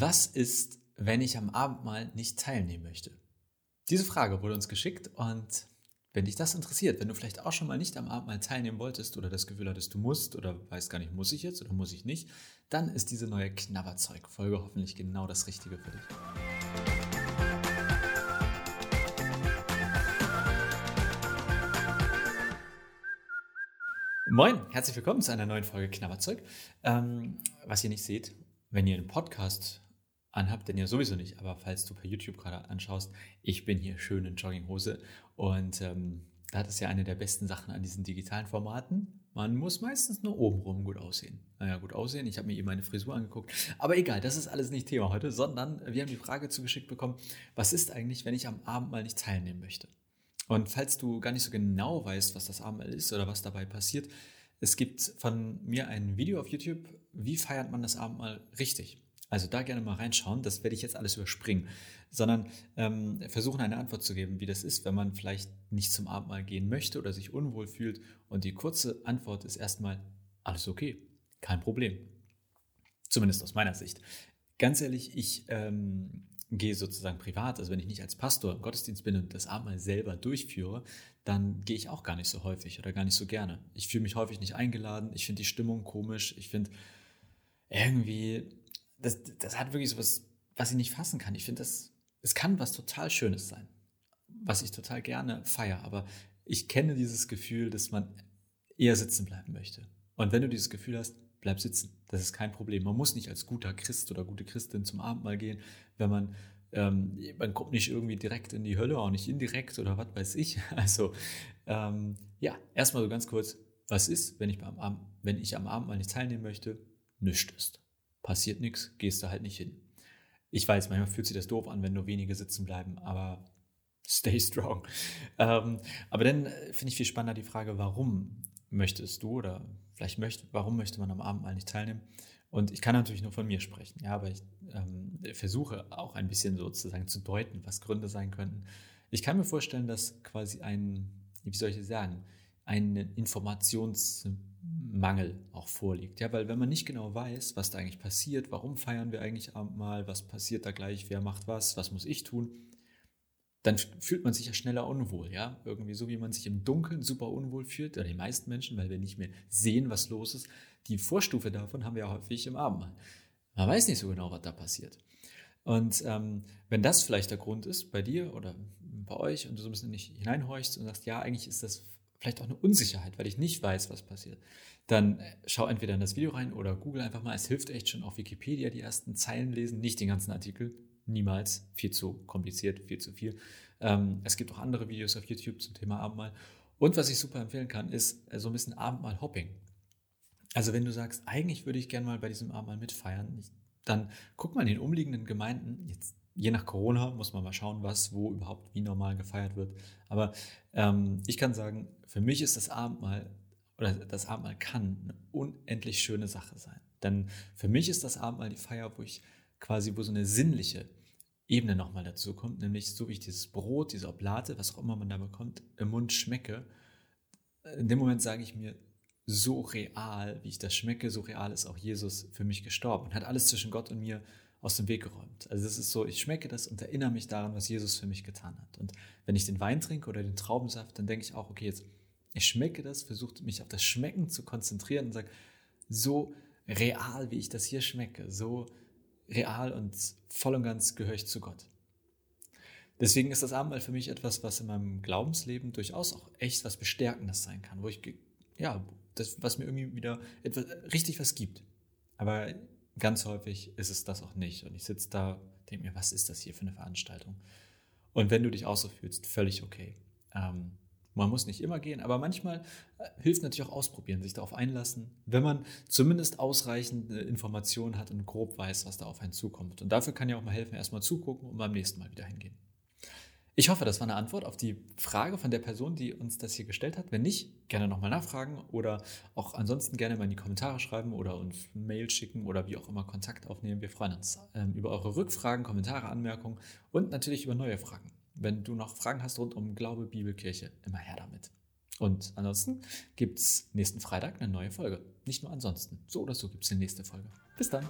Was ist, wenn ich am Abendmahl nicht teilnehmen möchte? Diese Frage wurde uns geschickt und wenn dich das interessiert, wenn du vielleicht auch schon mal nicht am Abendmahl teilnehmen wolltest oder das Gefühl hattest, du musst oder weißt gar nicht, muss ich jetzt oder muss ich nicht, dann ist diese neue Knabberzeug-Folge hoffentlich genau das Richtige für dich. Moin, herzlich willkommen zu einer neuen Folge Knabberzeug. Ähm, was ihr nicht seht, wenn ihr einen Podcast anhabt, denn ja sowieso nicht, aber falls du per YouTube gerade anschaust, ich bin hier schön in Jogginghose und ähm, das ist ja eine der besten Sachen an diesen digitalen Formaten. Man muss meistens nur obenrum gut aussehen. Naja, gut aussehen. Ich habe mir eben meine Frisur angeguckt. Aber egal, das ist alles nicht Thema heute, sondern wir haben die Frage zugeschickt bekommen, was ist eigentlich, wenn ich am Abend mal nicht teilnehmen möchte? Und falls du gar nicht so genau weißt, was das Abendmahl ist oder was dabei passiert, es gibt von mir ein Video auf YouTube, wie feiert man das Abendmahl richtig. Also da gerne mal reinschauen, das werde ich jetzt alles überspringen, sondern ähm, versuchen eine Antwort zu geben, wie das ist, wenn man vielleicht nicht zum Abendmahl gehen möchte oder sich unwohl fühlt. Und die kurze Antwort ist erstmal, alles okay, kein Problem. Zumindest aus meiner Sicht. Ganz ehrlich, ich ähm, gehe sozusagen privat, also wenn ich nicht als Pastor im Gottesdienst bin und das Abendmahl selber durchführe, dann gehe ich auch gar nicht so häufig oder gar nicht so gerne. Ich fühle mich häufig nicht eingeladen, ich finde die Stimmung komisch, ich finde irgendwie, das, das hat wirklich so was, was ich nicht fassen kann. Ich finde, es kann was total Schönes sein, was ich total gerne feiere, aber ich kenne dieses Gefühl, dass man eher sitzen bleiben möchte. Und wenn du dieses Gefühl hast, bleib sitzen. Das ist kein Problem. Man muss nicht als guter Christ oder gute Christin zum Abendmahl gehen, wenn man, ähm, man kommt nicht irgendwie direkt in die Hölle, auch nicht indirekt oder was weiß ich. Also ähm, ja, erstmal so ganz kurz, was ist, wenn ich, Abend, wenn ich am Abendmahl nicht teilnehmen möchte? Nichts ist. Passiert nichts, gehst du halt nicht hin. Ich weiß, manchmal fühlt sich das doof an, wenn nur wenige sitzen bleiben, aber stay strong. Ähm, aber dann äh, finde ich viel spannender die Frage, warum möchtest du oder vielleicht möchte, warum möchte man am Abend mal nicht teilnehmen? Und ich kann natürlich nur von mir sprechen, ja, aber ich ähm, versuche auch ein bisschen sozusagen zu deuten, was Gründe sein könnten. Ich kann mir vorstellen, dass quasi ein, wie soll ich sagen, ein Informationsmangel auch vorliegt. Ja, weil wenn man nicht genau weiß, was da eigentlich passiert, warum feiern wir eigentlich Abendmahl, was passiert da gleich, wer macht was, was muss ich tun, dann fühlt man sich ja schneller unwohl, ja. Irgendwie so, wie man sich im Dunkeln super unwohl fühlt, oder die meisten Menschen, weil wir nicht mehr sehen, was los ist. Die Vorstufe davon haben wir häufig im Abendmahl. Man weiß nicht so genau, was da passiert. Und ähm, wenn das vielleicht der Grund ist bei dir oder bei euch und du so ein bisschen nicht hineinhorchst und sagst, ja, eigentlich ist das vielleicht auch eine Unsicherheit, weil ich nicht weiß, was passiert, dann äh, schau entweder in das Video rein oder google einfach mal. Es hilft echt schon auf Wikipedia die ersten Zeilen lesen, nicht den ganzen Artikel, niemals viel zu kompliziert, viel zu viel. Ähm, es gibt auch andere Videos auf YouTube zum Thema Abendmahl. Und was ich super empfehlen kann, ist äh, so ein bisschen Abendmahl-Hopping. Also wenn du sagst, eigentlich würde ich gerne mal bei diesem Abendmahl mitfeiern, dann guck mal in den umliegenden Gemeinden, jetzt je nach Corona muss man mal schauen, was, wo überhaupt wie normal gefeiert wird. Aber ähm, ich kann sagen, für mich ist das Abendmahl oder das Abendmahl kann eine unendlich schöne Sache sein. Denn für mich ist das Abendmahl die Feier, wo ich quasi, wo so eine sinnliche Ebene nochmal dazu kommt, nämlich so wie ich dieses Brot, diese Oblate, was auch immer man da bekommt, im Mund schmecke. In dem Moment sage ich mir, so real, wie ich das schmecke, so real ist auch Jesus für mich gestorben und hat alles zwischen Gott und mir aus dem Weg geräumt. Also es ist so, ich schmecke das und erinnere mich daran, was Jesus für mich getan hat. Und wenn ich den Wein trinke oder den Traubensaft, dann denke ich auch, okay, jetzt ich schmecke das, versuche mich auf das Schmecken zu konzentrieren und sage, so real, wie ich das hier schmecke, so real und voll und ganz gehöre ich zu Gott. Deswegen ist das Abendmahl für mich etwas, was in meinem Glaubensleben durchaus auch echt was Bestärkendes sein kann, wo ich, ja, das, was mir irgendwie wieder etwas, richtig was gibt. Aber ganz häufig ist es das auch nicht. Und ich sitze da, denke mir, was ist das hier für eine Veranstaltung? Und wenn du dich auch so fühlst, völlig okay. Ähm, man muss nicht immer gehen, aber manchmal äh, hilft natürlich auch ausprobieren, sich darauf einlassen, wenn man zumindest ausreichende Informationen hat und grob weiß, was da auf einen zukommt. Und dafür kann ja auch mal helfen, erstmal zugucken und beim nächsten Mal wieder hingehen. Ich hoffe, das war eine Antwort auf die Frage von der Person, die uns das hier gestellt hat. Wenn nicht, gerne nochmal nachfragen oder auch ansonsten gerne mal in die Kommentare schreiben oder uns Mail schicken oder wie auch immer Kontakt aufnehmen. Wir freuen uns ähm, über eure Rückfragen, Kommentare, Anmerkungen und natürlich über neue Fragen. Wenn du noch Fragen hast rund um Glaube, Bibel, Kirche, immer her damit. Und ansonsten gibt es nächsten Freitag eine neue Folge. Nicht nur ansonsten. So oder so gibt es die nächste Folge. Bis dann.